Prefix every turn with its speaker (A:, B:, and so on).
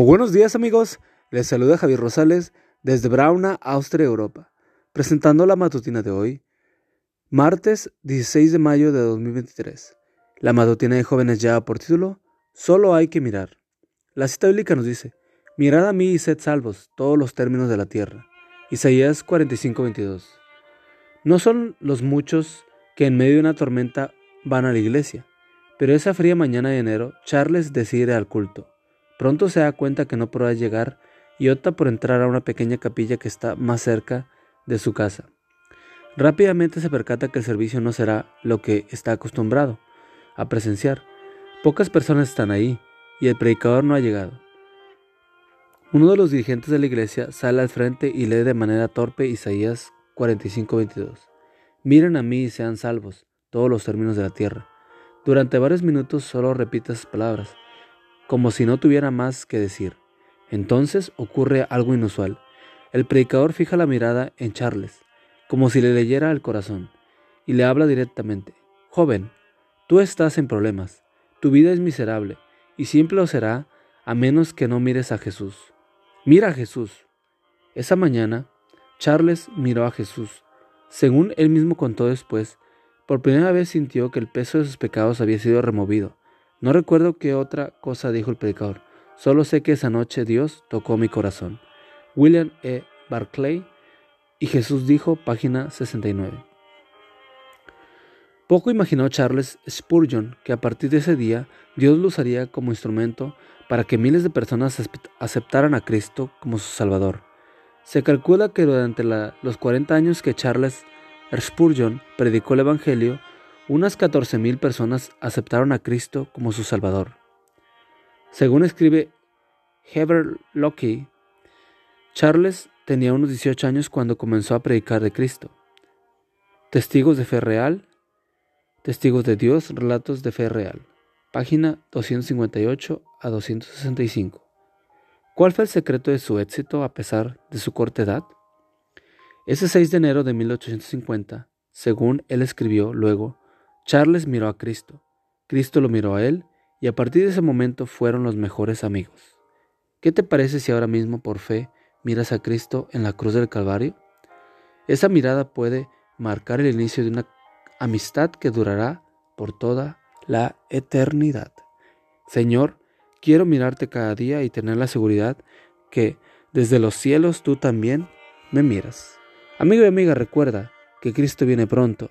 A: Buenos días amigos, les saluda Javier Rosales desde Brauna, Austria, Europa, presentando la matutina de hoy, martes 16 de mayo de 2023. La matutina de jóvenes ya por título, Solo hay que mirar. La cita bíblica nos dice, Mirad a mí y sed salvos todos los términos de la tierra. Isaías 45:22. No son los muchos que en medio de una tormenta van a la iglesia, pero esa fría mañana de enero Charles decide al culto. Pronto se da cuenta que no podrá llegar y opta por entrar a una pequeña capilla que está más cerca de su casa. Rápidamente se percata que el servicio no será lo que está acostumbrado a presenciar. Pocas personas están ahí y el predicador no ha llegado. Uno de los dirigentes de la iglesia sale al frente y lee de manera torpe Isaías 45:22. Miren a mí y sean salvos todos los términos de la tierra. Durante varios minutos solo repite esas palabras como si no tuviera más que decir. Entonces ocurre algo inusual. El predicador fija la mirada en Charles, como si le leyera el corazón, y le habla directamente. Joven, tú estás en problemas, tu vida es miserable, y siempre lo será a menos que no mires a Jesús. Mira a Jesús. Esa mañana, Charles miró a Jesús. Según él mismo contó después, por primera vez sintió que el peso de sus pecados había sido removido no recuerdo qué otra cosa dijo el predicador, solo sé que esa noche Dios tocó mi corazón. William E. Barclay y Jesús dijo, página 69. Poco imaginó Charles Spurgeon que a partir de ese día Dios lo usaría como instrumento para que miles de personas aceptaran a Cristo como su Salvador. Se calcula que durante los 40 años que Charles Spurgeon predicó el Evangelio, unas 14.000 personas aceptaron a Cristo como su Salvador. Según escribe Heber Locke, Charles tenía unos 18 años cuando comenzó a predicar de Cristo. Testigos de fe real, Testigos de Dios, Relatos de fe real, página 258 a 265. ¿Cuál fue el secreto de su éxito a pesar de su corta edad? Ese 6 de enero de 1850, según él escribió luego, Charles miró a Cristo, Cristo lo miró a él y a partir de ese momento fueron los mejores amigos. ¿Qué te parece si ahora mismo por fe miras a Cristo en la cruz del Calvario? Esa mirada puede marcar el inicio de una amistad que durará por toda la eternidad. Señor, quiero mirarte cada día y tener la seguridad que desde los cielos tú también me miras. Amigo y amiga, recuerda que Cristo viene pronto